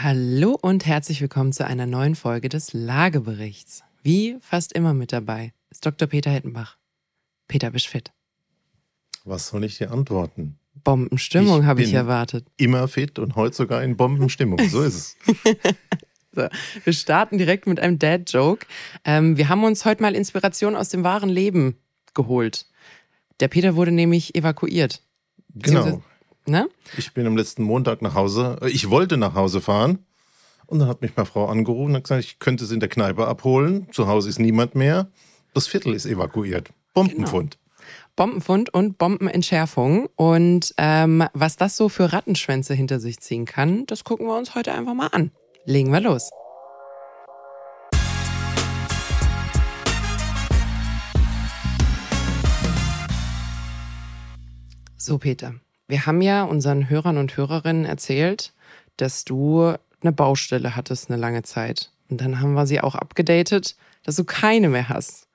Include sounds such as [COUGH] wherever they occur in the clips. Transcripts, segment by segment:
Hallo und herzlich willkommen zu einer neuen Folge des Lageberichts. Wie fast immer mit dabei ist Dr. Peter Hettenbach. Peter, bist fit? Was soll ich dir antworten? Bombenstimmung habe ich erwartet. Immer fit und heute sogar in Bombenstimmung. So ist es. [LAUGHS] so, wir starten direkt mit einem Dad-Joke. Ähm, wir haben uns heute mal Inspiration aus dem wahren Leben geholt. Der Peter wurde nämlich evakuiert. Genau. Ne? Ich bin am letzten Montag nach Hause. Äh, ich wollte nach Hause fahren. Und dann hat mich meine Frau angerufen und gesagt, ich könnte es in der Kneipe abholen. Zu Hause ist niemand mehr. Das Viertel ist evakuiert. Bombenfund. Genau. Bombenfund und Bombenentschärfung. Und ähm, was das so für Rattenschwänze hinter sich ziehen kann, das gucken wir uns heute einfach mal an. Legen wir los. So, Peter, wir haben ja unseren Hörern und Hörerinnen erzählt, dass du eine Baustelle hattest eine lange Zeit. Und dann haben wir sie auch abgedatet, dass du keine mehr hast.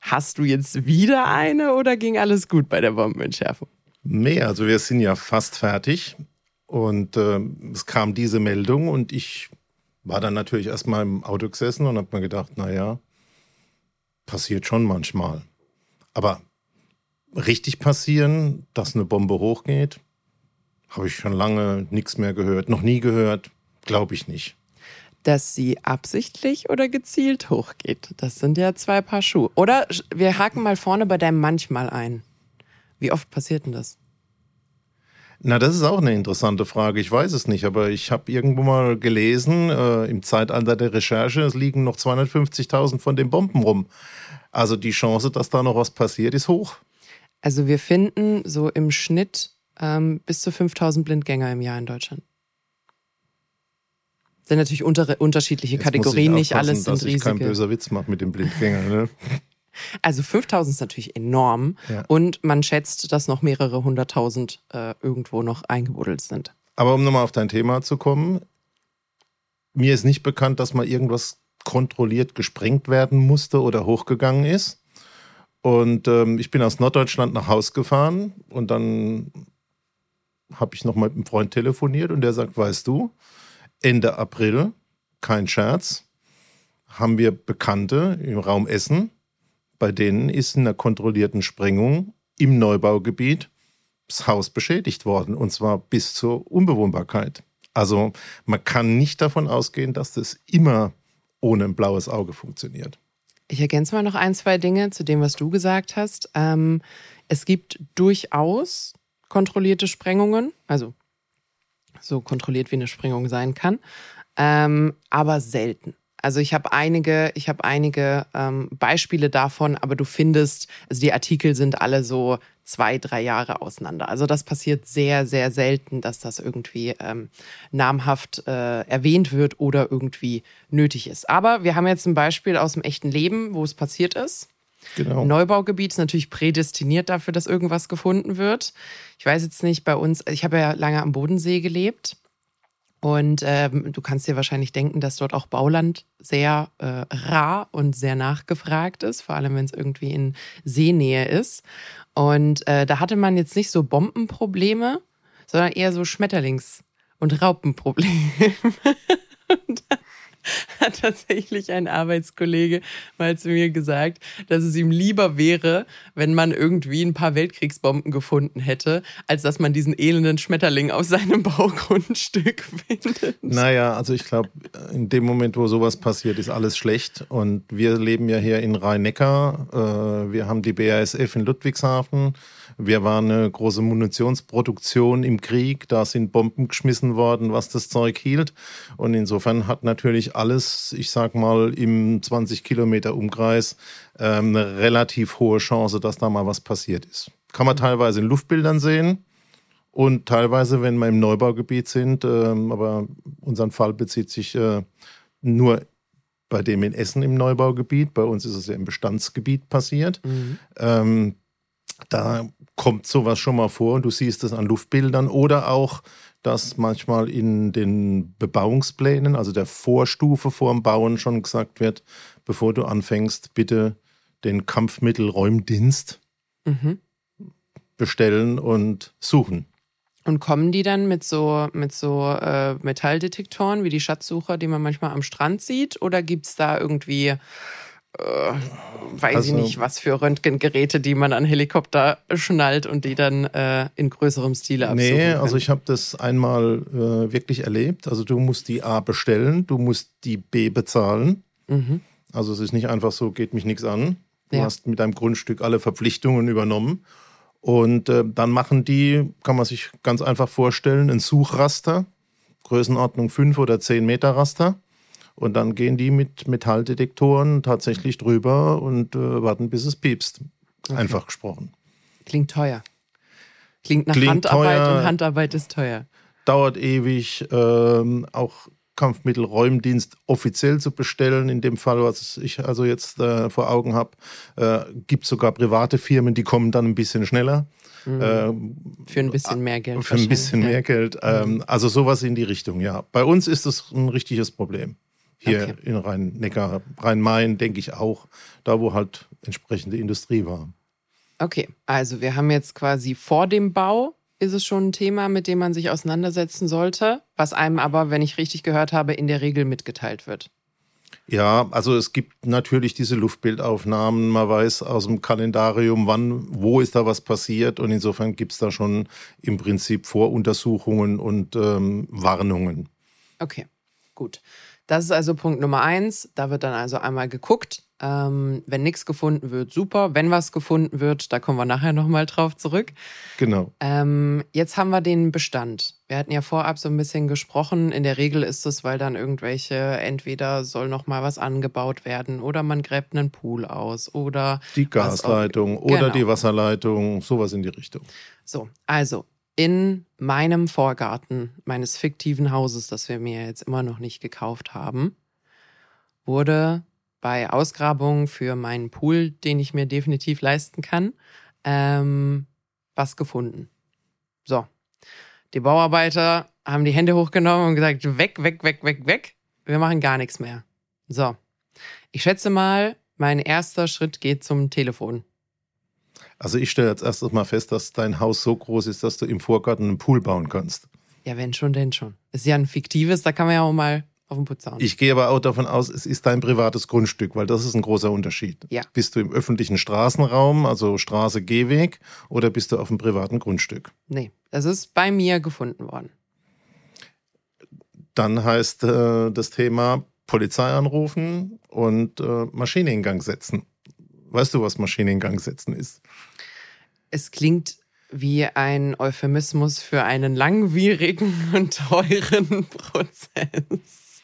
Hast du jetzt wieder eine oder ging alles gut bei der Bombenentschärfung? Nee, also wir sind ja fast fertig. Und äh, es kam diese Meldung und ich war dann natürlich erstmal im Auto gesessen und habe mir gedacht, naja, passiert schon manchmal. Aber richtig passieren, dass eine Bombe hochgeht, habe ich schon lange nichts mehr gehört, noch nie gehört, glaube ich nicht. Dass sie absichtlich oder gezielt hochgeht, das sind ja zwei Paar Schuhe. Oder wir haken mal vorne bei deinem manchmal ein. Wie oft passiert denn das? Na, das ist auch eine interessante Frage. Ich weiß es nicht, aber ich habe irgendwo mal gelesen, äh, im Zeitalter der Recherche, es liegen noch 250.000 von den Bomben rum. Also die Chance, dass da noch was passiert, ist hoch. Also wir finden so im Schnitt ähm, bis zu 5000 Blindgänger im Jahr in Deutschland. Das sind natürlich unter, unterschiedliche Jetzt Kategorien, nicht alles sind dass riesige. Ich kein böser Witz mache mit den Blindgängern. Ne? [LAUGHS] Also 5000 ist natürlich enorm ja. und man schätzt, dass noch mehrere hunderttausend äh, irgendwo noch eingebuddelt sind. Aber um nochmal auf dein Thema zu kommen, mir ist nicht bekannt, dass mal irgendwas kontrolliert gesprengt werden musste oder hochgegangen ist. Und ähm, ich bin aus Norddeutschland nach Haus gefahren und dann habe ich noch mit einem Freund telefoniert und der sagt, weißt du, Ende April, kein Scherz, haben wir Bekannte im Raum Essen, bei denen ist in einer kontrollierten Sprengung im Neubaugebiet das Haus beschädigt worden und zwar bis zur Unbewohnbarkeit. Also man kann nicht davon ausgehen, dass das immer ohne ein blaues Auge funktioniert. Ich ergänze mal noch ein, zwei Dinge zu dem, was du gesagt hast. Ähm, es gibt durchaus kontrollierte Sprengungen, also so kontrolliert wie eine Sprengung sein kann, ähm, aber selten. Also ich habe einige, ich habe einige ähm, Beispiele davon, aber du findest, also die Artikel sind alle so zwei, drei Jahre auseinander. Also das passiert sehr, sehr selten, dass das irgendwie ähm, namhaft äh, erwähnt wird oder irgendwie nötig ist. Aber wir haben jetzt ein Beispiel aus dem echten Leben, wo es passiert ist. Genau. Neubaugebiet ist natürlich prädestiniert dafür, dass irgendwas gefunden wird. Ich weiß jetzt nicht, bei uns, ich habe ja lange am Bodensee gelebt. Und ähm, du kannst dir wahrscheinlich denken, dass dort auch Bauland sehr äh, rar und sehr nachgefragt ist, vor allem wenn es irgendwie in Seenähe ist. Und äh, da hatte man jetzt nicht so Bombenprobleme, sondern eher so Schmetterlings- und Raupenprobleme. [LAUGHS] [LAUGHS] hat tatsächlich ein Arbeitskollege mal zu mir gesagt, dass es ihm lieber wäre, wenn man irgendwie ein paar Weltkriegsbomben gefunden hätte, als dass man diesen elenden Schmetterling auf seinem [LAUGHS] Baugrundstück findet. Naja, also ich glaube, in dem Moment, wo sowas passiert, ist alles schlecht. Und wir leben ja hier in Rhein-Neckar. Äh, wir haben die BASF in Ludwigshafen. Wir waren eine große Munitionsproduktion im Krieg. Da sind Bomben geschmissen worden, was das Zeug hielt. Und insofern hat natürlich alles, ich sag mal, im 20 Kilometer Umkreis ähm, eine relativ hohe Chance, dass da mal was passiert ist. Kann man teilweise in Luftbildern sehen. Und teilweise, wenn wir im Neubaugebiet sind, ähm, aber unser Fall bezieht sich äh, nur bei dem in Essen im Neubaugebiet. Bei uns ist es ja im Bestandsgebiet passiert. Mhm. Ähm, da kommt sowas schon mal vor und du siehst es an Luftbildern oder auch, dass manchmal in den Bebauungsplänen, also der Vorstufe vor dem Bauen schon gesagt wird, bevor du anfängst, bitte den Kampfmittelräumdienst mhm. bestellen und suchen. Und kommen die dann mit so, mit so äh, Metalldetektoren wie die Schatzsucher, die man manchmal am Strand sieht? Oder gibt es da irgendwie, äh, weiß Also- ich nicht, was für Röntgengeräte, die man an Helikopter schnallt und die dann äh, in größerem Stile absuchen Nee, also ich habe das einmal äh, wirklich erlebt. Also du musst die A bestellen, du musst die B bezahlen. Mhm. Also es ist nicht einfach so, geht mich nichts an. Du Ja. hast mit deinem Grundstück alle Verpflichtungen übernommen. Und äh, dann machen die, kann man sich ganz einfach vorstellen, ein Suchraster, Größenordnung 5 oder 10 Meter Raster. Und dann gehen die mit Metalldetektoren tatsächlich drüber und äh, warten, bis es piepst. Einfach gesprochen. Klingt teuer. Klingt nach Klingt Handarbeit teuer. und Handarbeit ist teuer. dauert ewig, ähm, auch Kampfmittelräumdienst offiziell zu bestellen. In dem Fall, was ich also jetzt äh, vor Augen habe, äh, gibt sogar private Firmen, die kommen dann ein bisschen schneller. Ähm, Für ein bisschen mehr Geld. für ein bisschen mehr Geld. Ähm, also sowas in die Richtung, ja. Bei uns ist das ein richtiges Problem. Hier Okay. in Rhein-Neckar, Rhein-Main, denke ich auch, da wo halt entsprechende Industrie war. Okay, also wir haben jetzt quasi vor dem Bau ist es schon ein Thema, mit dem man sich auseinandersetzen sollte, was einem aber, wenn ich richtig gehört habe, in der Regel mitgeteilt wird. Ja, also es gibt natürlich diese Luftbildaufnahmen. Man weiß aus dem Kalendarium, wann, wo ist da was passiert. Und insofern gibt es da schon im Prinzip Voruntersuchungen und ähm, Warnungen. Okay, gut. Das ist also Punkt Nummer eins. Da wird dann also einmal geguckt. Ähm, wenn nichts gefunden wird, super. Wenn was gefunden wird, da kommen wir nachher nochmal drauf zurück. Genau. Ähm, jetzt haben wir den Bestand. Wir hatten ja vorab so ein bisschen gesprochen. In der Regel ist es, weil dann irgendwelche, entweder soll noch mal was angebaut werden oder man gräbt einen Pool aus oder Die was auch- Gasleitung oder Genau. die Wasserleitung, sowas in die Richtung. So, also in meinem Vorgarten meines fiktiven Hauses, das wir mir jetzt immer noch nicht gekauft haben, wurde bei Ausgrabungen für meinen Pool, den ich mir definitiv leisten kann, ähm, was gefunden. So, die Bauarbeiter haben die Hände hochgenommen und gesagt, weg, weg, weg, weg, weg. Wir machen gar nichts mehr. So, ich schätze mal, mein erster Schritt geht zum Telefon. Also ich stelle als erstes mal fest, dass dein Haus so groß ist, dass du im Vorgarten einen Pool bauen kannst. Ja, wenn schon, denn schon. Ist ja ein fiktives, da kann man ja auch mal auf den Putz hauen. Ich gehe aber auch davon aus, es ist dein privates Grundstück, weil das ist ein großer Unterschied. Ja. Bist du im öffentlichen Straßenraum, also Straße, Gehweg, oder bist du auf einem privaten Grundstück? nee, das ist bei mir gefunden worden. Dann heißt äh, das Thema Polizei anrufen und äh, Maschine in Gang setzen. Weißt du, was Maschine in Gang setzen ist? Es klingt wie ein Euphemismus für einen langwierigen [LAUGHS] und teuren Prozess.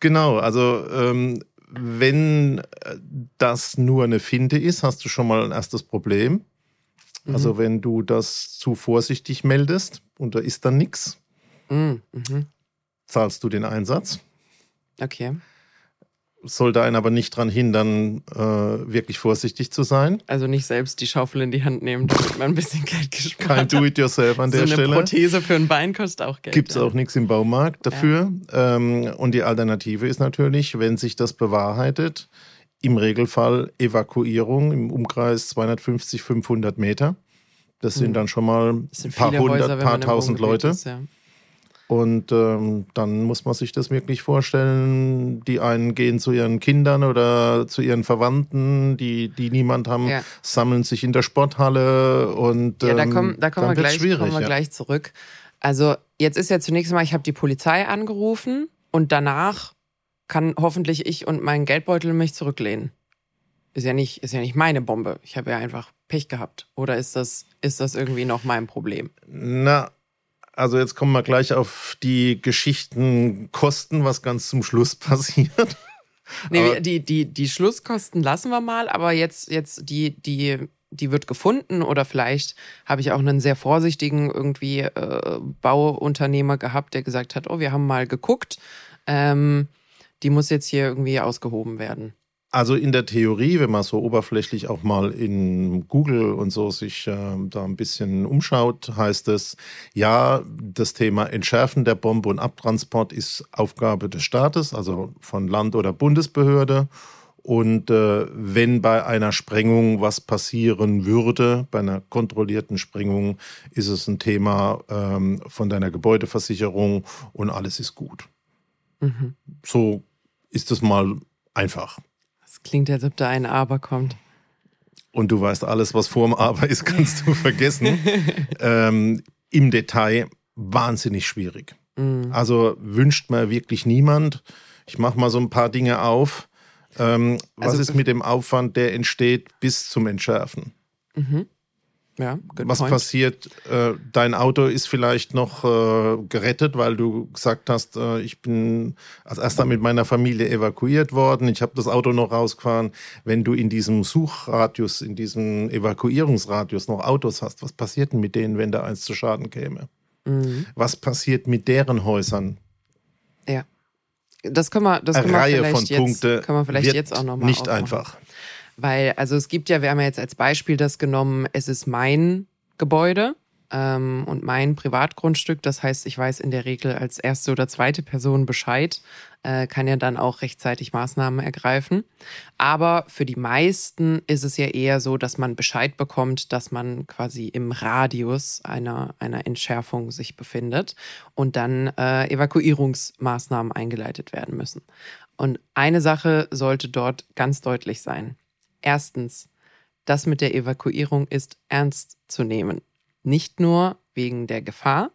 Genau, also ähm, wenn äh, das nur eine Finte ist, hast du schon mal ein erstes Problem. Also wenn du das zu vorsichtig meldest und da ist dann nichts, Mhm. Mhm. zahlst du den Einsatz. Okay. Sollte einen aber nicht daran hindern, äh, wirklich vorsichtig zu sein. Also nicht selbst die Schaufel in die Hand nehmen, damit man ein bisschen Geld gespart Kein. Do-it-yourself an so der eine Stelle. Prothese für ein Bein kostet auch Geld. Gibt es ja. auch nichts im Baumarkt dafür. Ähm, und die Alternative ist natürlich, wenn sich das bewahrheitet, im Regelfall Evakuierung im Umkreis 250, 500 Meter. Das sind Mhm. dann schon mal ein paar hundert, Häuser, paar tausend Leute. Ist, ja. Und ähm, dann muss man sich das wirklich vorstellen. Die einen gehen zu ihren Kindern oder zu ihren Verwandten, die, die niemand haben, Ja. sammeln sich in der Sporthalle und Ja, da ähm, kommen, da kommen, wir, gleich, kommen wir ja. gleich zurück. Also jetzt ist ja zunächst mal, ich habe die Polizei angerufen und danach kann hoffentlich ich und mein Geldbeutel mich zurücklehnen. Ist ja nicht, ist ja nicht meine Bombe. Ich habe ja einfach Pech gehabt. Oder ist das, ist das irgendwie noch mein Problem? Na, also jetzt kommen wir gleich auf die Geschichtenkosten, was ganz zum Schluss [LAUGHS] passiert. Nee, Aber- die, die, die Schlusskosten lassen wir mal, aber jetzt, jetzt die, die, die wird gefunden oder vielleicht habe ich auch einen sehr vorsichtigen irgendwie äh, Bauunternehmer gehabt, der gesagt hat, oh, wir haben mal geguckt, ähm, die muss jetzt hier irgendwie ausgehoben werden. Also in der Theorie, wenn man so oberflächlich auch mal in Google und so sich äh, da ein bisschen umschaut, heißt es, ja, das Thema Entschärfen der Bombe und Abtransport ist Aufgabe des Staates, also von Land- oder Bundesbehörde. Und äh, wenn bei einer Sprengung was passieren würde, bei einer kontrollierten Sprengung, ist es ein Thema ähm, von deiner Gebäudeversicherung und alles ist gut. Mhm. So ist es mal einfach. Das klingt, als ob da ein Aber kommt. Und du weißt, alles, was vor dem Aber ist, kannst du vergessen. [LAUGHS] ähm, Im Detail wahnsinnig schwierig. Mhm. Also wünscht mir wirklich niemand. Ich mache mal so ein paar Dinge auf. Ähm, was also, ist mit dem Aufwand, der entsteht bis zum Entschärfen? Mhm. Ja, was point. passiert? Äh, dein Auto ist vielleicht noch äh, gerettet, weil du gesagt hast, äh, ich bin als erster mit meiner Familie evakuiert worden. Ich habe das Auto noch rausgefahren. Wenn du in diesem Suchradius, in diesem Evakuierungsradius noch Autos hast, was passiert denn mit denen, wenn da eins zu Schaden käme? Mhm. Was passiert mit deren Häusern? Ja. Das können wir, das können wir Reihe vielleicht, von jetzt, Punkte können wir vielleicht jetzt auch nochmal Nicht aufmachen. einfach. Weil, also es gibt ja, wir haben ja jetzt als Beispiel das genommen, es ist mein Gebäude ähm, und mein Privatgrundstück. Das heißt, ich weiß in der Regel als erste oder zweite Person Bescheid, äh, kann ja dann auch rechtzeitig Maßnahmen ergreifen. Aber für die meisten ist es ja eher so, dass man Bescheid bekommt, dass man quasi im Radius einer, einer Entschärfung sich befindet und dann äh, Evakuierungsmaßnahmen eingeleitet werden müssen. Und eine Sache sollte dort ganz deutlich sein. Erstens, das mit der Evakuierung ist ernst zu nehmen. Nicht nur wegen der Gefahr,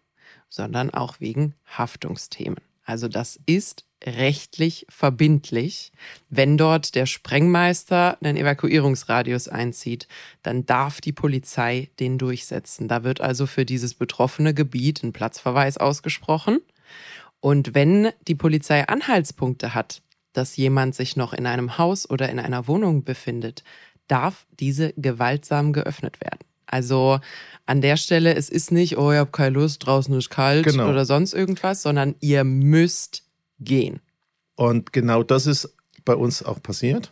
sondern auch wegen Haftungsthemen. Also das ist rechtlich verbindlich. Wenn dort der Sprengmeister einen Evakuierungsradius einzieht, dann darf die Polizei den durchsetzen. Da wird also für dieses betroffene Gebiet ein Platzverweis ausgesprochen. Und wenn die Polizei Anhaltspunkte hat, dass jemand sich noch in einem Haus oder in einer Wohnung befindet, darf diese gewaltsam geöffnet werden. Also an der Stelle, es ist nicht, oh, ihr habt keine Lust, draußen ist kalt genau. oder sonst irgendwas, sondern ihr müsst gehen. Und genau das ist bei uns auch passiert.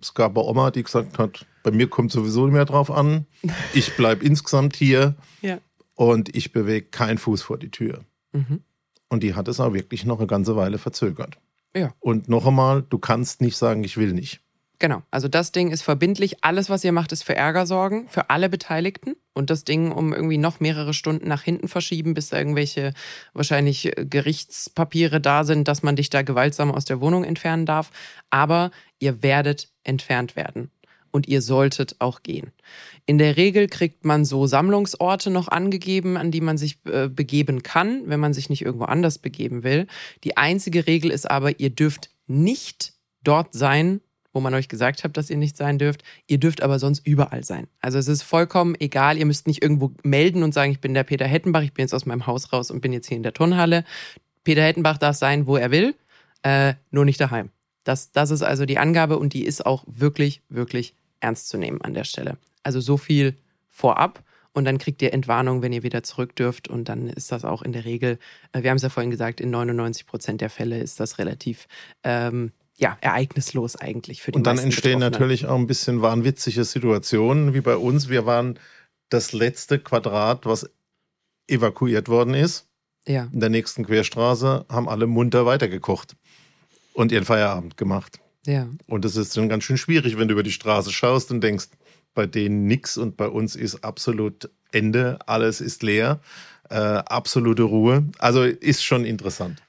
Es gab eine Oma, die gesagt hat, bei mir kommt sowieso nicht mehr drauf an. [LAUGHS] Ich bleibe insgesamt hier ja. und ich bewege keinen Fuß vor die Tür. Mhm. Und die hat es auch wirklich noch eine ganze Weile verzögert. Ja. Und noch einmal, du kannst nicht sagen, ich will nicht. Genau, also das Ding ist verbindlich. Alles, was ihr macht, ist für Ärger sorgen, für alle Beteiligten. Und das Ding um irgendwie noch mehrere Stunden nach hinten verschieben, bis da irgendwelche wahrscheinlich äh, Gerichtspapiere da sind, dass man dich da gewaltsam aus der Wohnung entfernen darf. Aber ihr werdet entfernt werden. Und ihr solltet auch gehen. In der Regel kriegt man so Sammlungsorte noch angegeben, an die man sich äh, begeben kann, wenn man sich nicht irgendwo anders begeben will. Die einzige Regel ist aber, ihr dürft nicht dort sein, wo man euch gesagt hat, dass ihr nicht sein dürft. Ihr dürft aber sonst überall sein. Also es ist vollkommen egal. Ihr müsst nicht irgendwo melden und sagen, ich bin der Peter Hettenbach, ich bin jetzt aus meinem Haus raus und bin jetzt hier in der Turnhalle. Peter Hettenbach darf sein, wo er will, äh, nur nicht daheim. Das, das ist also die Angabe und die ist auch wirklich, wirklich ernst zu nehmen an der Stelle. Also so viel vorab und dann kriegt ihr Entwarnung, wenn ihr wieder zurück dürft. Und dann ist das auch in der Regel, äh, wir haben es ja vorhin gesagt, in 99 Prozent der Fälle ist das relativ ähm, ja, ereignislos eigentlich für die Und dann entstehen natürlich auch ein bisschen wahnwitzige Situationen, wie bei uns. Wir waren das letzte Quadrat, was evakuiert worden ist. Ja. In der nächsten Querstraße haben alle munter weitergekocht und ihren Feierabend gemacht. Ja. Und es ist dann ganz schön schwierig, wenn du über die Straße schaust und denkst, bei denen nichts und bei uns ist absolut Ende, alles ist leer, äh, absolute Ruhe. Also ist schon interessant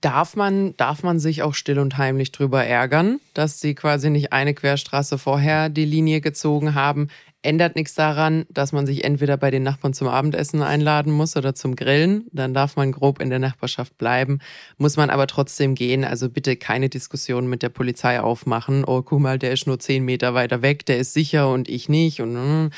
darf man, darf man sich auch still und heimlich drüber ärgern, dass sie quasi nicht eine Querstraße vorher die Linie gezogen haben. Ändert nichts daran, dass man sich entweder bei den Nachbarn zum Abendessen einladen muss oder zum Grillen. Dann darf man grob in der Nachbarschaft bleiben. Muss man aber trotzdem gehen. Also bitte keine Diskussion mit der Polizei aufmachen. Oh, guck mal, der ist nur zehn Meter weiter weg, der ist sicher und ich nicht. Und hm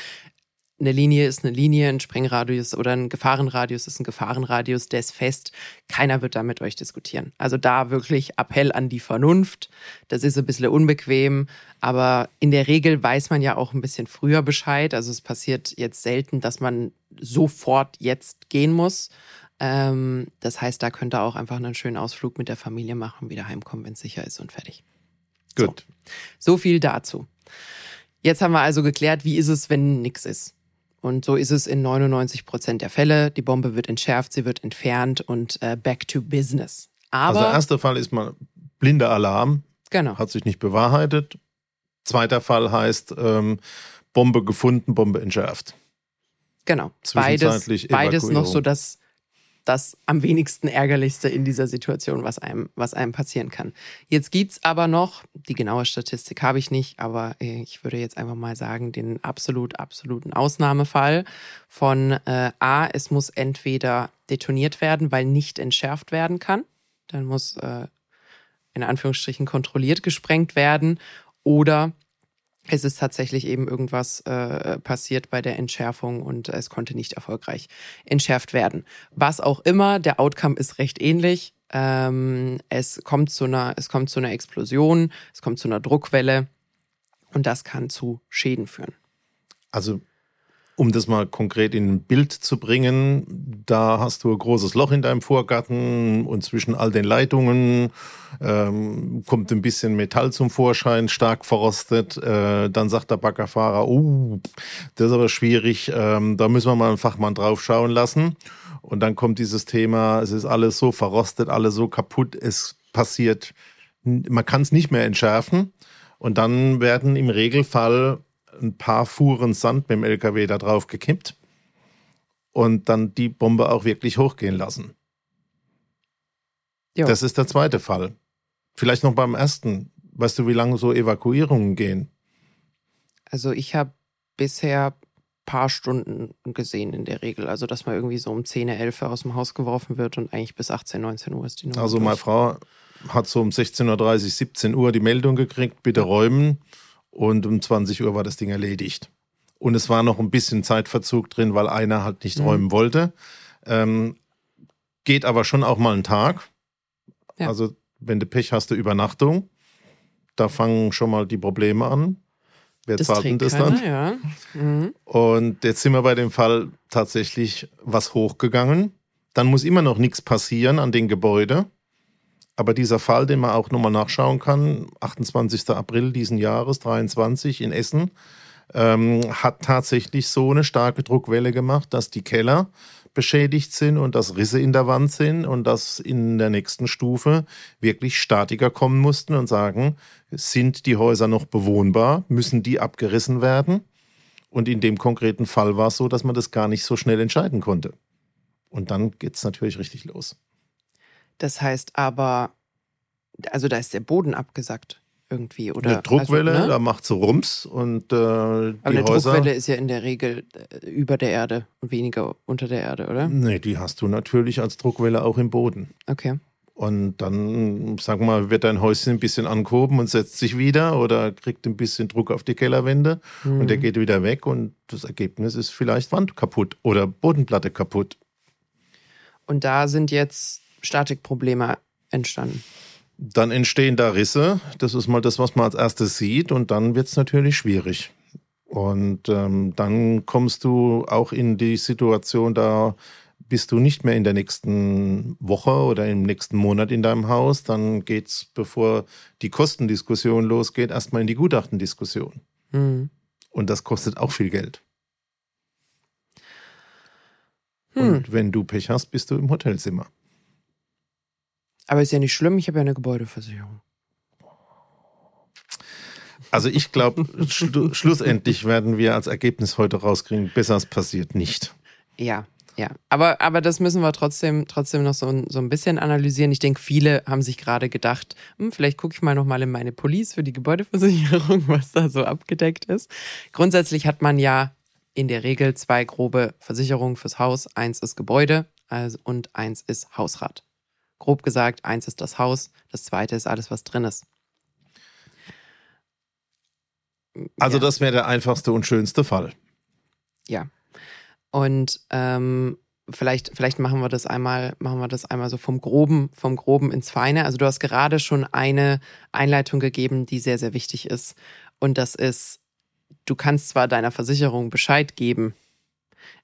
eine Linie ist eine Linie, ein Sprengradius oder ein Gefahrenradius ist ein Gefahrenradius, der ist fest. Keiner wird da mit euch diskutieren. Also da wirklich Appell an die Vernunft. Das ist ein bisschen unbequem, aber in der Regel weiß man ja auch ein bisschen früher Bescheid. Also es passiert jetzt selten, dass man sofort jetzt gehen muss. Ähm, das heißt, da könnt ihr auch einfach einen schönen Ausflug mit der Familie machen, wieder heimkommen, wenn es sicher ist und fertig. Gut. So. so viel dazu. Jetzt haben wir also geklärt, wie ist es, wenn nichts ist. Und so ist es in 99 Prozent der Fälle. Die Bombe wird entschärft, sie wird entfernt und äh, back to business. Aber also der erste Fall ist mal blinder Alarm, Genau. Hat sich nicht bewahrheitet. Zweiter Fall heißt ähm, Bombe gefunden, Bombe entschärft. Genau. Beides, beides noch so das, das am wenigsten ärgerlichste in dieser Situation, was einem, was einem passieren kann. Jetzt gibt's aber noch, die genaue Statistik habe ich nicht, aber äh, ich würde jetzt einfach mal sagen, den absolut, absoluten Ausnahmefall von äh, A, es muss entweder detoniert werden, weil nicht entschärft werden kann. Dann muss äh, in Anführungsstrichen kontrolliert gesprengt werden oder es ist tatsächlich eben irgendwas äh, passiert bei der Entschärfung und es konnte nicht erfolgreich entschärft werden. Was auch immer, der Outcome ist recht ähnlich. Ähm, es kommt zu einer, es kommt zu einer Explosion, es kommt zu einer Druckwelle und das kann zu Schäden führen. Also, um das mal konkret in ein Bild zu bringen, da hast du ein großes Loch in deinem Vorgarten und zwischen all den Leitungen ähm, kommt ein bisschen Metall zum Vorschein, stark verrostet. Äh, dann sagt der Baggerfahrer, oh, das ist aber schwierig, ähm, da müssen wir mal einen Fachmann drauf schauen lassen. Und dann kommt dieses Thema, es ist alles so verrostet, alles so kaputt, es passiert, man kann es nicht mehr entschärfen. Und dann werden im Regelfall ein paar Fuhren Sand mit dem LKW da drauf gekippt und dann die Bombe auch wirklich hochgehen lassen. Ja. Das ist der zweite Fall. Vielleicht noch beim ersten. Weißt du, wie lange so Evakuierungen gehen? Also ich habe bisher paar Stunden gesehen in der Regel. Also dass man irgendwie so um 10, 11 aus dem Haus geworfen wird und eigentlich bis 18, 19 Uhr ist die Nummer Also durch. meine Frau hat so um 16.30 Uhr, 17 Uhr die Meldung gekriegt, bitte räumen. Und um 20 Uhr war das Ding erledigt. Und es war noch ein bisschen Zeitverzug drin, weil einer halt nicht Mhm. räumen wollte. Ähm, geht aber schon auch mal einen Tag. Ja. Also wenn du Pech hast, eine Übernachtung. Da fangen schon mal die Probleme an. Wer das zahlt denn das dann? ja. Mhm. Und jetzt sind wir bei dem Fall tatsächlich was hochgegangen. Dann muss immer noch nichts passieren an den Gebäude. Aber dieser Fall, den man auch nochmal nachschauen kann, 28. April diesen Jahres, 23 in Essen, ähm, hat tatsächlich so eine starke Druckwelle gemacht, dass die Keller beschädigt sind und dass Risse in der Wand sind und dass in der nächsten Stufe wirklich Statiker kommen mussten und sagen, sind die Häuser noch bewohnbar, müssen die abgerissen werden? Und in dem konkreten Fall war es so, dass man das gar nicht so schnell entscheiden konnte. Und dann geht es natürlich richtig los. Das heißt aber, also da ist der Boden abgesackt irgendwie, oder? eine Druckwelle, also, ne? da macht so Rums und äh, Aber eine Häuser. Druckwelle ist ja in der Regel äh, über der Erde und weniger unter der Erde, oder? Nee, die hast du natürlich als Druckwelle auch im Boden. Okay. Und dann, sag mal, wird dein Häuschen ein bisschen angehoben und setzt sich wieder oder kriegt ein bisschen Druck auf die Kellerwände und der Mhm. geht wieder weg und das Ergebnis ist vielleicht Wand kaputt oder Bodenplatte kaputt. Und da sind jetzt Statikprobleme entstanden. Dann entstehen da Risse. Das ist mal das, was man als erstes sieht. Und dann wird es natürlich schwierig. Und ähm, dann kommst du auch in die Situation, da bist du nicht mehr in der nächsten Woche oder im nächsten Monat in deinem Haus. Dann geht's, bevor die Kostendiskussion losgeht, erstmal in die Gutachtendiskussion. Mhm. Und das kostet auch viel Geld. Hm. Und wenn du Pech hast, bist du im Hotelzimmer. Aber ist ja nicht schlimm, ich habe ja eine Gebäudeversicherung. Also ich glaube, schlu [LAUGHS] schlussendlich werden wir als Ergebnis heute rauskriegen, besser es passiert nicht. Ja, ja. Aber, aber das müssen wir trotzdem, trotzdem noch so, ein- so ein bisschen analysieren. Ich denke, viele haben sich gerade gedacht, hm, vielleicht gucke ich mal nochmal in meine Police für die Gebäudeversicherung, [LAUGHS] was da so abgedeckt ist. Grundsätzlich hat man ja in der Regel zwei grobe Versicherungen fürs Haus. Eins ist Gebäude also, und eins ist Hausrat. Grob gesagt, eins ist das Haus, das zweite ist alles, was drin ist. Also Ja. das wäre der einfachste und schönste Fall. Ja. Und ähm, vielleicht, vielleicht machen wir das einmal, machen wir das einmal so vom Groben, vom Groben ins Feine. Also du hast gerade schon eine Einleitung gegeben, die sehr, sehr wichtig ist. Und das ist, du kannst zwar deiner Versicherung Bescheid geben,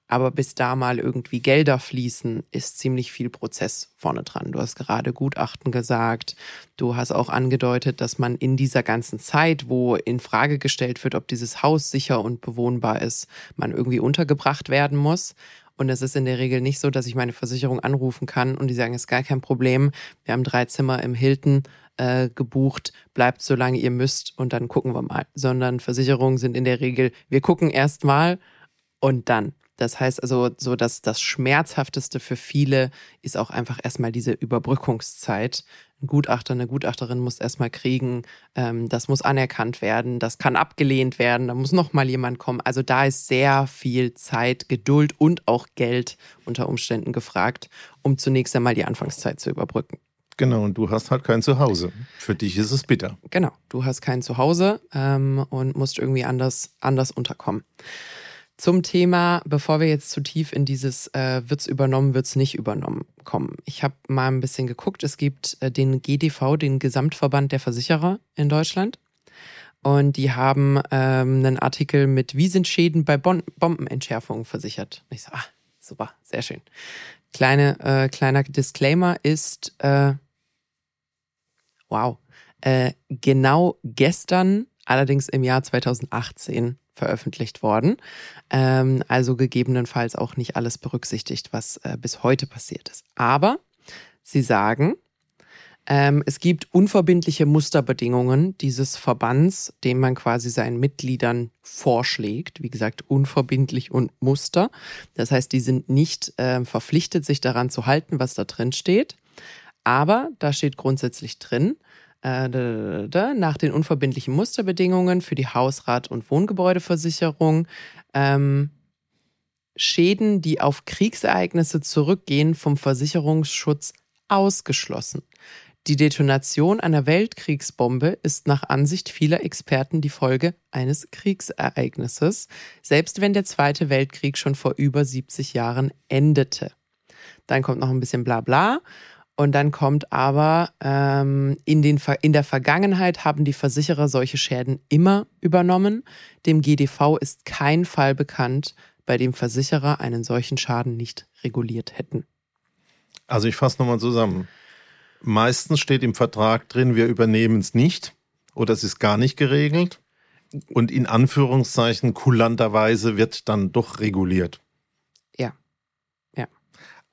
aber bis da mal irgendwie Gelder fließen, ist ziemlich viel Prozess vorne dran. Du hast gerade Gutachten gesagt. Du hast auch angedeutet, dass man in dieser ganzen Zeit, wo in Frage gestellt wird, ob dieses Haus sicher und bewohnbar ist, man irgendwie untergebracht werden muss. Und es ist in der Regel nicht so, dass ich meine Versicherung anrufen kann und die sagen, es ist gar kein Problem. Wir haben drei Zimmer im Hilton äh, gebucht, bleibt so lange ihr müsst und dann gucken wir mal. Sondern Versicherungen sind in der Regel, wir gucken erst mal und dann. Das heißt also, so dass das Schmerzhafteste für viele ist auch einfach erstmal diese Überbrückungszeit. Ein Gutachter, eine Gutachterin muss erstmal kriegen, ähm, das muss anerkannt werden, das kann abgelehnt werden, da muss nochmal jemand kommen. Also da ist sehr viel Zeit, Geduld und auch Geld unter Umständen gefragt, um zunächst einmal die Anfangszeit zu überbrücken. Genau, und du hast halt kein Zuhause. Für dich ist es bitter. Genau, du hast kein Zuhause ähm, und musst irgendwie anders, anders unterkommen. Zum Thema, bevor wir jetzt zu tief in dieses äh, wird's übernommen, wird's nicht übernommen kommen. Ich habe mal ein bisschen geguckt. Es gibt äh, den GDV, den Gesamtverband der Versicherer in Deutschland. Und die haben ähm, einen Artikel mit, wie sind Schäden bei bon Bombenentschärfungen versichert? Und ich so, ah, super, sehr schön. Kleine, äh, kleiner Disclaimer ist, äh, wow, äh, genau gestern, allerdings im Jahr 2018, veröffentlicht worden. Ähm, also gegebenenfalls auch nicht alles berücksichtigt, was äh, bis heute passiert ist. Aber sie sagen, ähm, es gibt unverbindliche Musterbedingungen dieses Verbands, den man quasi seinen Mitgliedern vorschlägt. Wie gesagt, unverbindlich und Muster. Das heißt, die sind nicht äh, verpflichtet, sich daran zu halten, was da drin steht. Aber da steht grundsätzlich drin, äh, nach den unverbindlichen Musterbedingungen für die Hausrat- und Wohngebäudeversicherung ähm, Schäden, die auf Kriegsereignisse zurückgehen, vom Versicherungsschutz ausgeschlossen. Die Detonation einer Weltkriegsbombe ist nach Ansicht vieler Experten die Folge eines Kriegsereignisses, selbst wenn der Zweite Weltkrieg schon vor über 70 Jahren endete. Dann kommt noch ein bisschen Blabla und dann kommt aber, ähm, in, den, in der Vergangenheit haben die Versicherer solche Schäden immer übernommen. Dem GDV ist kein Fall bekannt, bei dem Versicherer einen solchen Schaden nicht reguliert hätten. Also ich fasse nochmal zusammen. Meistens steht im Vertrag drin, wir übernehmen es nicht oder es ist gar nicht geregelt. Und in Anführungszeichen kulanterweise wird dann doch reguliert.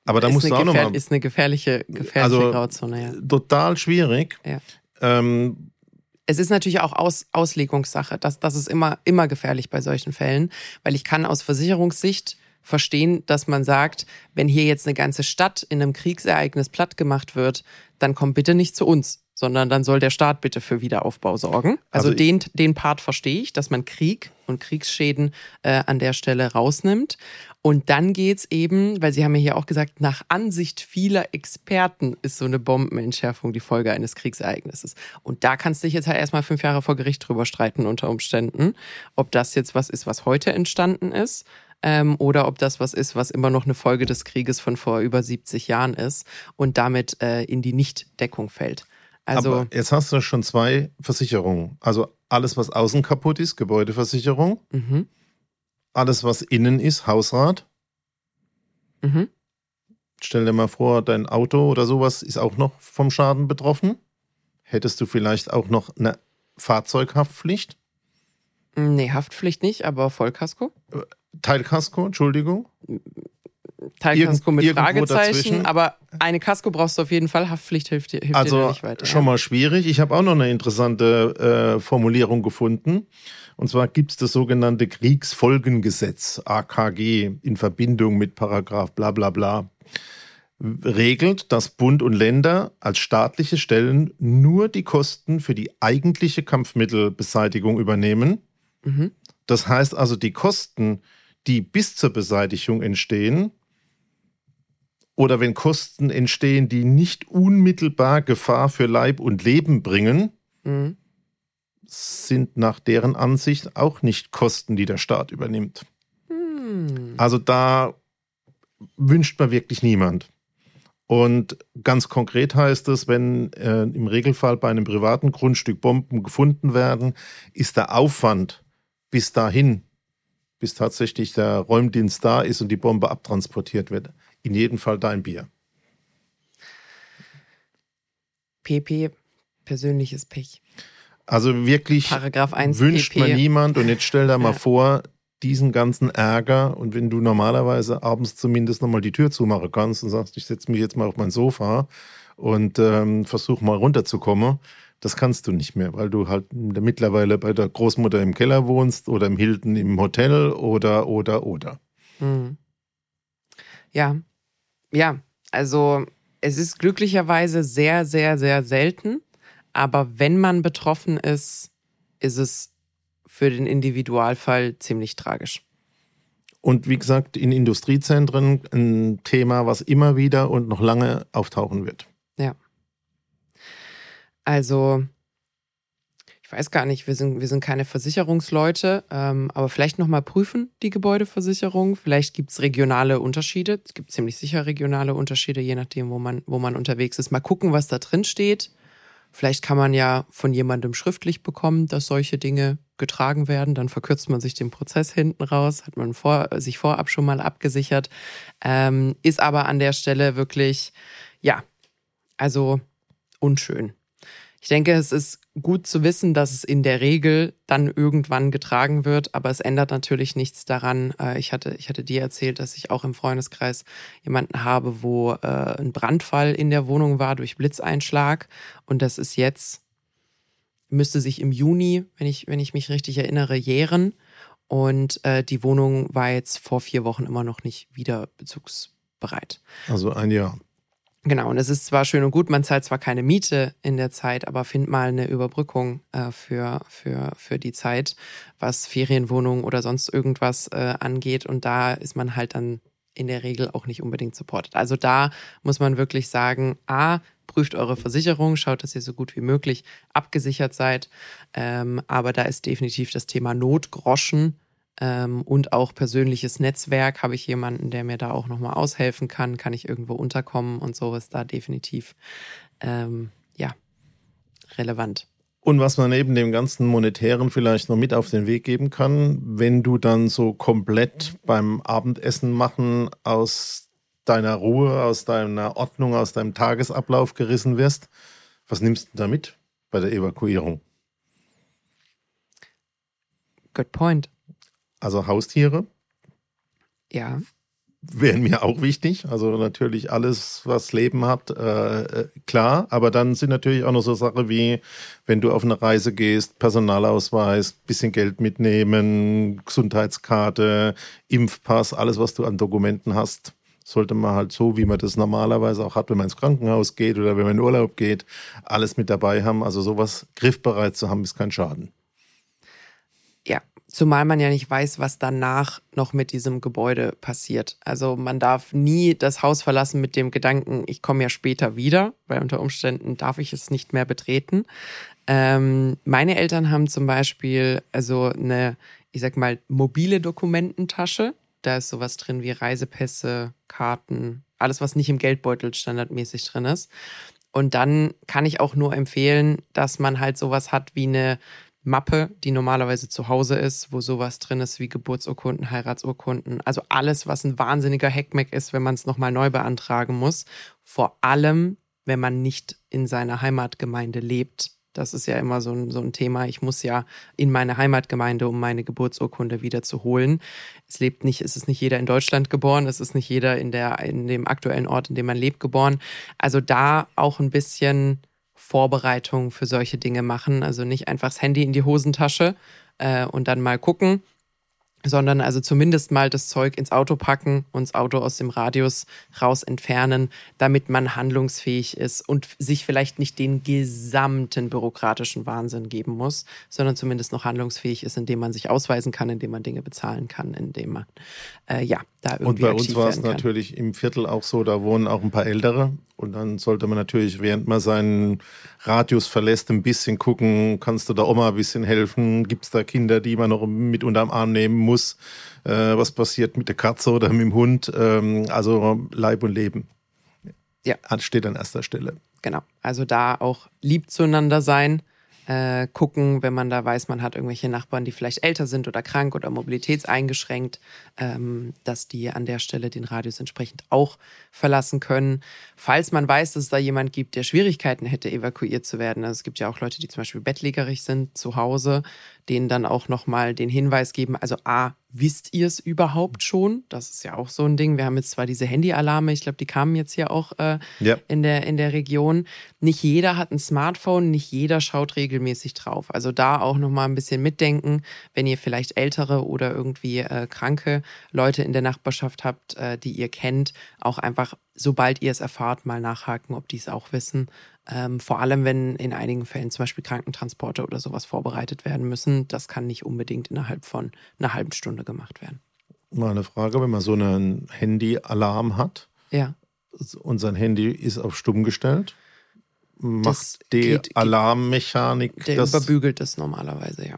Aber da musst du auch nochmal. Ist eine gefährliche, gefährliche also, Grauzone, ja. Total schwierig. Ja. Ähm, es ist natürlich auch aus, Auslegungssache. Das, das ist immer, immer gefährlich bei solchen Fällen, weil ich kann aus Versicherungssicht verstehen, dass man sagt, wenn hier jetzt eine ganze Stadt in einem Kriegsereignis platt gemacht wird, dann komm bitte nicht zu uns, sondern dann soll der Staat bitte für Wiederaufbau sorgen. Also, also den, den Part verstehe ich, dass man Krieg und Kriegsschäden äh, an der Stelle rausnimmt. Und dann geht's eben, weil Sie haben ja hier auch gesagt, nach Ansicht vieler Experten ist so eine Bombenentschärfung die Folge eines Kriegsereignisses. Und da kannst du dich jetzt halt erstmal fünf Jahre vor Gericht drüber streiten unter Umständen, ob das jetzt was ist, was heute entstanden ist. Ähm, oder ob das was ist, was immer noch eine Folge des Krieges von vor über 70 Jahren ist und damit äh, in die Nichtdeckung fällt. Also Aber jetzt hast du schon zwei Versicherungen. Also alles, was außen kaputt ist, Gebäudeversicherung. Mhm alles, was innen ist, Hausrat. Mhm. Stell dir mal vor, dein Auto oder sowas ist auch noch vom Schaden betroffen. Hättest du vielleicht auch noch eine Fahrzeughaftpflicht? Nee, Haftpflicht nicht, aber Vollkasko. Äh, Teilkasko, Entschuldigung. Teilkasko mit Fragezeichen, dazwischen. aber eine Kasko brauchst du auf jeden Fall. Haftpflicht hilft dir, hilft also dir nicht weiter. Schon ja. mal schwierig. Ich habe auch noch eine interessante äh, Formulierung gefunden. Und zwar gibt es das sogenannte Kriegsfolgengesetz, AKG, in Verbindung mit Paragraph bla bla bla. Regelt, dass Bund und Länder als staatliche Stellen nur die Kosten für die eigentliche Kampfmittelbeseitigung übernehmen. Mhm. Das heißt also, die Kosten, die bis zur Beseitigung entstehen, oder wenn Kosten entstehen, die nicht unmittelbar Gefahr für Leib und Leben bringen, mhm sind nach deren Ansicht auch nicht Kosten, die der Staat übernimmt. Hm. Also da wünscht man wirklich niemand. Und ganz konkret heißt es, wenn äh, im Regelfall bei einem privaten Grundstück Bomben gefunden werden, ist der Aufwand bis dahin, bis tatsächlich der Räumdienst da ist und die Bombe abtransportiert wird, in jedem Fall dein Bier. PP, persönliches Pech. Also wirklich Paragraph 1 wünscht PP. man niemand. Und jetzt stell dir mal ja. vor, diesen ganzen Ärger und wenn du normalerweise abends zumindest nochmal die Tür zumachen kannst und sagst, ich setze mich jetzt mal auf mein Sofa und ähm, versuche mal runterzukommen, das kannst du nicht mehr, weil du halt mittlerweile bei der Großmutter im Keller wohnst oder im Hilton im Hotel oder, oder, oder. Mhm. Ja, ja, also es ist glücklicherweise sehr, sehr, sehr selten, aber wenn man betroffen ist, ist es für den Individualfall ziemlich tragisch. Und wie gesagt, in Industriezentren ein Thema, was immer wieder und noch lange auftauchen wird. Ja. Also, ich weiß gar nicht, wir sind, wir sind keine Versicherungsleute, ähm, aber vielleicht nochmal prüfen, die Gebäudeversicherung. Vielleicht gibt es regionale Unterschiede. Es gibt ziemlich sicher regionale Unterschiede, je nachdem, wo man, wo man unterwegs ist. Mal gucken, was da drin steht. Vielleicht kann man ja von jemandem schriftlich bekommen, dass solche Dinge getragen werden. Dann verkürzt man sich den Prozess hinten raus, hat man vor, sich vorab schon mal abgesichert. Ähm, ist aber an der Stelle wirklich, ja, also unschön. Ich denke, es ist gut zu wissen, dass es in der Regel dann irgendwann getragen wird, aber es ändert natürlich nichts daran. Äh, ich hatte, ich hatte dir erzählt, dass ich auch im Freundeskreis jemanden habe, wo äh, ein Brandfall in der Wohnung war durch Blitzeinschlag und das ist jetzt, müsste sich im Juni, wenn ich, wenn ich mich richtig erinnere, jähren und äh, die Wohnung war jetzt vor vier Wochen immer noch nicht wieder bezugsbereit. Also ein Jahr. Genau, und es ist zwar schön und gut, man zahlt zwar keine Miete in der Zeit, aber find mal eine Überbrückung äh, für, für, für die Zeit, was Ferienwohnungen oder sonst irgendwas äh, angeht. Und da ist man halt dann in der Regel auch nicht unbedingt supportet. Also da muss man wirklich sagen, a, prüft eure Versicherung, schaut, dass ihr so gut wie möglich abgesichert seid. Ähm, aber da ist definitiv das Thema Notgroschen ähm, und auch persönliches Netzwerk. Habe ich jemanden, der mir da auch nochmal aushelfen kann? Kann ich irgendwo unterkommen und so ist da definitiv ähm, ja relevant. Und was man neben dem ganzen Monetären vielleicht noch mit auf den Weg geben kann, wenn du dann so komplett beim Abendessen machen aus deiner Ruhe, aus deiner Ordnung, aus deinem Tagesablauf gerissen wirst, was nimmst du da mit bei der Evakuierung? Good point. Also Haustiere. Ja. Wären mir auch wichtig. Also natürlich alles, was Leben hat, äh, äh, klar. Aber dann sind natürlich auch noch so Sachen wie, wenn du auf eine Reise gehst, Personalausweis, bisschen Geld mitnehmen, Gesundheitskarte, Impfpass, alles, was du an Dokumenten hast, sollte man halt so, wie man das normalerweise auch hat, wenn man ins Krankenhaus geht oder wenn man in Urlaub geht, alles mit dabei haben. Also sowas griffbereit zu haben, ist kein Schaden. Zumal man ja nicht weiß, was danach noch mit diesem Gebäude passiert. Also man darf nie das Haus verlassen mit dem Gedanken, ich komme ja später wieder, weil unter Umständen darf ich es nicht mehr betreten. Ähm, meine Eltern haben zum Beispiel also eine, ich sag mal, mobile Dokumententasche. Da ist sowas drin wie Reisepässe, Karten, alles, was nicht im Geldbeutel standardmäßig drin ist. Und dann kann ich auch nur empfehlen, dass man halt sowas hat wie eine Mappe, die normalerweise zu Hause ist, wo sowas drin ist wie Geburtsurkunden, Heiratsurkunden, also alles, was ein wahnsinniger Heckmeck ist, wenn man es nochmal neu beantragen muss. Vor allem, wenn man nicht in seiner Heimatgemeinde lebt. Das ist ja immer so ein, so ein Thema. Ich muss ja in meine Heimatgemeinde, um meine Geburtsurkunde wieder zu holen. Es lebt nicht, es ist nicht jeder in Deutschland geboren, es ist nicht jeder in der, in dem aktuellen Ort, in dem man lebt, geboren. Also da auch ein bisschen Vorbereitungen für solche Dinge machen. Also nicht einfach das Handy in die Hosentasche äh, und dann mal gucken, sondern also zumindest mal das Zeug ins Auto packen und das Auto aus dem Radius raus entfernen, damit man handlungsfähig ist und sich vielleicht nicht den gesamten bürokratischen Wahnsinn geben muss, sondern zumindest noch handlungsfähig ist, indem man sich ausweisen kann, indem man Dinge bezahlen kann, indem man äh, ja da irgendwie Und bei uns war es natürlich im Viertel auch so, da wohnen auch ein paar Ältere und dann sollte man natürlich, während man seinen Radius verlässt, ein bisschen gucken, kannst du da Oma ein bisschen helfen? Gibt es da Kinder, die man noch mit unterm Arm nehmen muss? Äh, was passiert mit der Katze oder mit dem Hund? Ähm, also Leib und Leben. Ja. Steht an erster Stelle. Genau. Also da auch lieb zueinander sein äh, gucken, wenn man da weiß, man hat irgendwelche Nachbarn, die vielleicht älter sind oder krank oder mobilitätseingeschränkt, ähm, dass die an der Stelle den Radius entsprechend auch verlassen können. Falls man weiß, dass es da jemand gibt, der Schwierigkeiten hätte, evakuiert zu werden. Also es gibt ja auch Leute, die zum Beispiel bettlägerig sind zu Hause, denen dann auch nochmal den Hinweis geben, also A, wisst ihr es überhaupt schon? Das ist ja auch so ein Ding. Wir haben jetzt zwar diese Handyalarme, ich glaube, die kamen jetzt hier auch äh, ja. in, der, in der Region. Nicht jeder hat ein Smartphone, nicht jeder schaut regelmäßig drauf. Also da auch nochmal ein bisschen mitdenken, wenn ihr vielleicht ältere oder irgendwie äh, kranke Leute in der Nachbarschaft habt, äh, die ihr kennt, auch einfach, sobald ihr es erfahrt, mal nachhaken, ob die es auch wissen. Ähm, vor allem, wenn in einigen Fällen zum Beispiel Krankentransporte oder sowas vorbereitet werden müssen. Das kann nicht unbedingt innerhalb von einer halben Stunde gemacht werden. Mal eine Frage, wenn man so einen Handy-Alarm hat ja. und sein Handy ist auf stumm gestellt, macht das die geht, Alarmmechanik Der das? überbügelt das normalerweise, ja.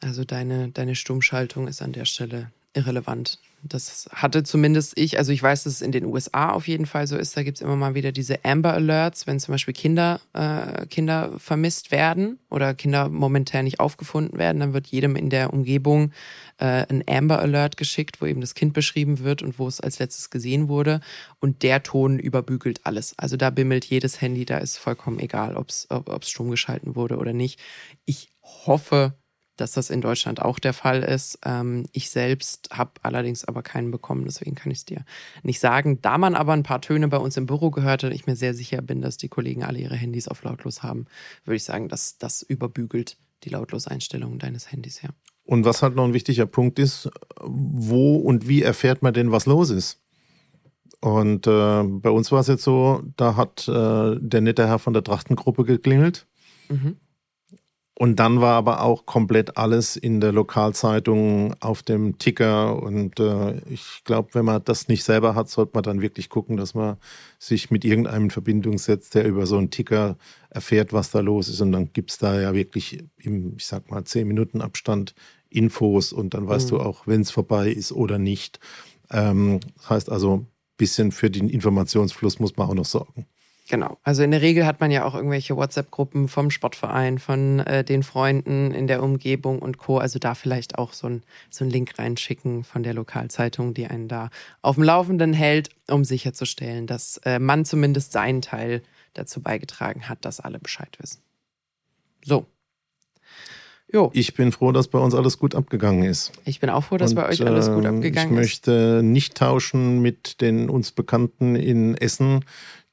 Also deine, deine Stummschaltung ist an der Stelle irrelevant. Das hatte zumindest ich, also ich weiß, dass es in den USA auf jeden Fall so ist. Da gibt es immer mal wieder diese Amber Alerts, wenn zum Beispiel Kinder, äh, Kinder vermisst werden oder Kinder momentan nicht aufgefunden werden, dann wird jedem in der Umgebung äh, ein Amber Alert geschickt, wo eben das Kind beschrieben wird und wo es als letztes gesehen wurde. Und der Ton überbügelt alles. Also da bimmelt jedes Handy, da ist vollkommen egal, ob's, ob es stumm geschalten wurde oder nicht. Ich hoffe, dass das in Deutschland auch der Fall ist. Ähm, ich selbst habe allerdings aber keinen bekommen, deswegen kann ich es dir nicht sagen. Da man aber ein paar Töne bei uns im Büro gehört hat, ich mir sehr sicher bin, dass die Kollegen alle ihre Handys auf lautlos haben, würde ich sagen, dass das überbügelt die Lautlos-Einstellungen deines Handys, ja. Und was halt noch ein wichtiger Punkt ist, wo und wie erfährt man denn, was los ist? Und äh, bei uns war es jetzt so, da hat äh, der nette Herr von der Trachtengruppe geklingelt. Mhm. Und dann war aber auch komplett alles in der Lokalzeitung auf dem Ticker. Und äh, ich glaube, wenn man das nicht selber hat, sollte man dann wirklich gucken, dass man sich mit irgendeinem in Verbindung setzt, der über so einen Ticker erfährt, was da los ist. Und dann gibt es da ja wirklich im, ich sag mal, zehn Minuten Abstand Infos und dann weißt mhm. du auch, wenn es vorbei ist oder nicht. Ähm, das heißt also, ein bisschen für den Informationsfluss muss man auch noch sorgen. Genau. Also in der Regel hat man ja auch irgendwelche WhatsApp-Gruppen vom Sportverein, von äh, den Freunden in der Umgebung und Co. Also da vielleicht auch so ein, so Link reinschicken von der Lokalzeitung, die einen da auf dem Laufenden hält, um sicherzustellen, dass äh, man zumindest seinen Teil dazu beigetragen hat, dass alle Bescheid wissen. So. Jo. Ich bin froh, dass bei uns alles gut abgegangen ist. Ich bin auch froh, dass und, bei euch alles gut ähm, abgegangen ist. Ich möchte nicht tauschen mit den uns Bekannten in Essen,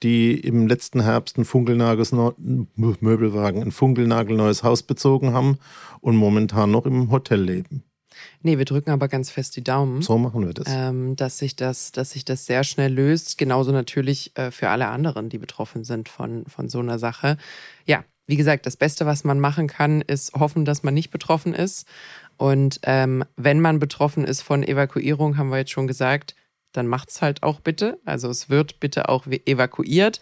die im letzten Herbst ein [LAUGHS] Möbelwagen, ein funkelnagelneues Haus bezogen haben und momentan noch im Hotel leben. Nee, wir drücken aber ganz fest die Daumen. So machen wir das. Ähm, dass, sich das dass sich das sehr schnell löst. Genauso natürlich äh, für alle anderen, die betroffen sind von, von so einer Sache. Ja, wie gesagt, das Beste, was man machen kann, ist hoffen, dass man nicht betroffen ist. Und ähm, wenn man betroffen ist von Evakuierung, haben wir jetzt schon gesagt, dann macht's halt auch bitte. Also es wird bitte auch evakuiert.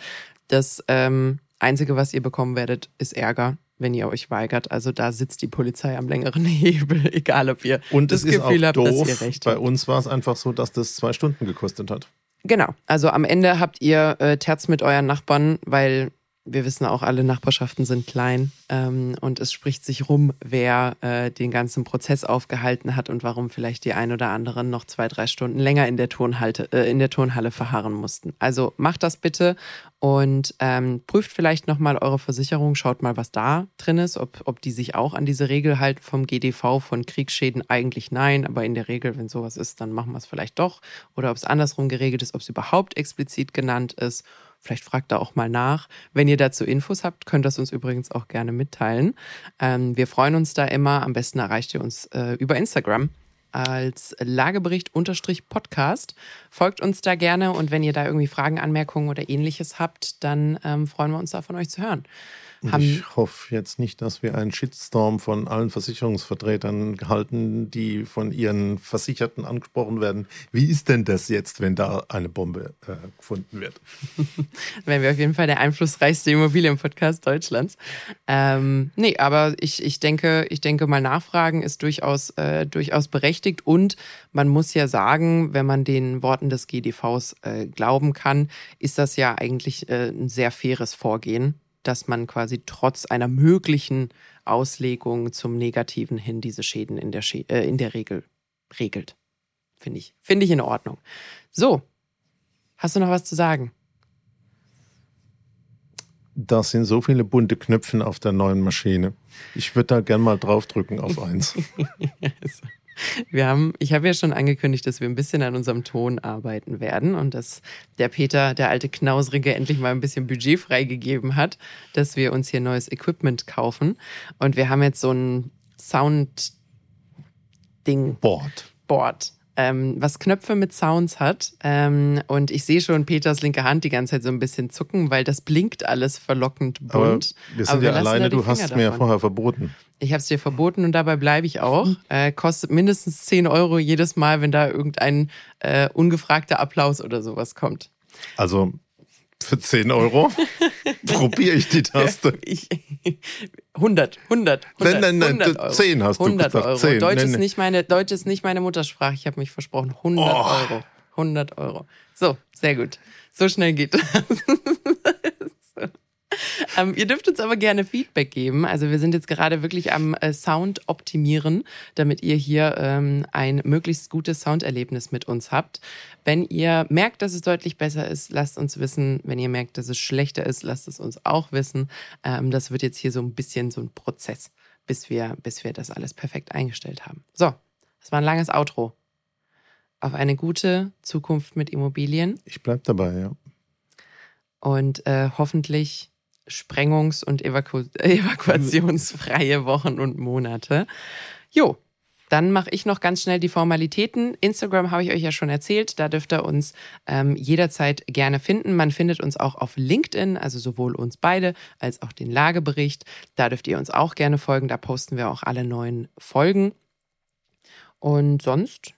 Das ähm, Einzige, was ihr bekommen werdet, ist Ärger, wenn ihr euch weigert. Also da sitzt die Polizei am längeren [LAUGHS] Hebel, egal ob ihr Und das Gefühl habt, doof. dass ihr recht habt. Bei uns war es einfach so, dass das zwei Stunden gekostet hat. Genau. Also am Ende habt ihr äh, Terz mit euren Nachbarn, weil wir wissen auch, alle Nachbarschaften sind klein ähm, und es spricht sich rum, wer äh, den ganzen Prozess aufgehalten hat und warum vielleicht die ein oder anderen noch zwei, drei Stunden länger in der, Turnhalte, äh, in der Turnhalle verharren mussten. Also macht das bitte und ähm, prüft vielleicht nochmal eure Versicherung, schaut mal, was da drin ist, ob, ob die sich auch an diese Regel halt vom GDV von Kriegsschäden. Eigentlich nein, aber in der Regel, wenn sowas ist, dann machen wir es vielleicht doch. Oder ob es andersrum geregelt ist, ob es überhaupt explizit genannt ist Vielleicht fragt da auch mal nach. Wenn ihr dazu Infos habt, könnt das uns übrigens auch gerne mitteilen. Ähm, wir freuen uns da immer. Am besten erreicht ihr uns äh, über Instagram als Lagebericht-Podcast. Folgt uns da gerne und wenn ihr da irgendwie Fragen, Anmerkungen oder ähnliches habt, dann ähm, freuen wir uns da von euch zu hören. Ich hoffe jetzt nicht, dass wir einen Shitstorm von allen Versicherungsvertretern gehalten, die von ihren Versicherten angesprochen werden. Wie ist denn das jetzt, wenn da eine Bombe äh, gefunden wird? [LAUGHS] Wären wir auf jeden Fall der einflussreichste Immobilienpodcast Deutschlands. Ähm, nee, aber ich, ich, denke, ich denke mal, Nachfragen ist durchaus, äh, durchaus berechtigt und man muss ja sagen, wenn man den Worten des GDVs äh, glauben kann, ist das ja eigentlich äh, ein sehr faires Vorgehen dass man quasi trotz einer möglichen Auslegung zum Negativen hin diese Schäden in der, Schä äh, in der Regel regelt. Finde ich. Finde ich in Ordnung. So. Hast du noch was zu sagen? Da sind so viele bunte Knöpfe auf der neuen Maschine. Ich würde da gern mal draufdrücken auf eins. [LAUGHS] [LAUGHS] Wir haben, ich habe ja schon angekündigt, dass wir ein bisschen an unserem Ton arbeiten werden und dass der Peter, der alte Knausrige, endlich mal ein bisschen Budget freigegeben hat, dass wir uns hier neues Equipment kaufen. Und wir haben jetzt so ein Sound-Ding. Board. Board ähm, was Knöpfe mit Sounds hat. Ähm, und ich sehe schon Peters linke Hand die ganze Zeit so ein bisschen zucken, weil das blinkt alles verlockend bunt. Aber wir sind Aber ja lassen alleine, du hast Finger mir ja davon. vorher verboten. Ich habe es dir verboten und dabei bleibe ich auch. Äh, kostet mindestens 10 Euro jedes Mal, wenn da irgendein äh, ungefragter Applaus oder sowas kommt. Also für 10 Euro [LAUGHS] probiere ich die Taste. Ich, 100, 100, 100, Nein, nein, nein, 100 Euro. 10 hast du 100 gesagt, Euro. 10. Deutsch, Nein, ist nein. nicht meine, Deutsch ist nicht meine Muttersprache. Ich habe mich versprochen. 100 Oh. Euro. 100 Euro. So, sehr gut. So schnell geht das. [LAUGHS] [LAUGHS] ähm, ihr dürft uns aber gerne Feedback geben. Also wir sind jetzt gerade wirklich am äh, Sound optimieren, damit ihr hier ähm, ein möglichst gutes Sounderlebnis mit uns habt. Wenn ihr merkt, dass es deutlich besser ist, lasst uns wissen. Wenn ihr merkt, dass es schlechter ist, lasst es uns auch wissen. Ähm, das wird jetzt hier so ein bisschen so ein Prozess, bis wir, bis wir das alles perfekt eingestellt haben. So, das war ein langes Outro. Auf eine gute Zukunft mit Immobilien Ich bleib dabei, ja. und äh, hoffentlich sprengungs- und Evaku [LAUGHS] evakuationsfreie Wochen und Monate. Jo, dann mache ich noch ganz schnell die Formalitäten. Instagram habe ich euch ja schon erzählt, da dürft ihr uns ähm, jederzeit gerne finden. Man findet uns auch auf LinkedIn, also sowohl uns beide als auch den Lagebericht. Da dürft ihr uns auch gerne folgen, da posten wir auch alle neuen Folgen. Und sonst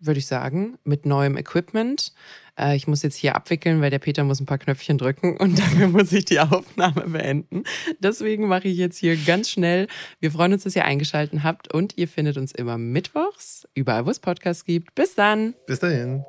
würde ich sagen, mit neuem Equipment. Äh, ich muss jetzt hier abwickeln, weil der Peter muss ein paar Knöpfchen drücken und [LAUGHS] dafür muss ich die Aufnahme beenden. Deswegen mache ich jetzt hier ganz schnell. Wir freuen uns, dass ihr eingeschaltet habt und ihr findet uns immer mittwochs, überall wo es Podcasts gibt. Bis dann! Bis dahin.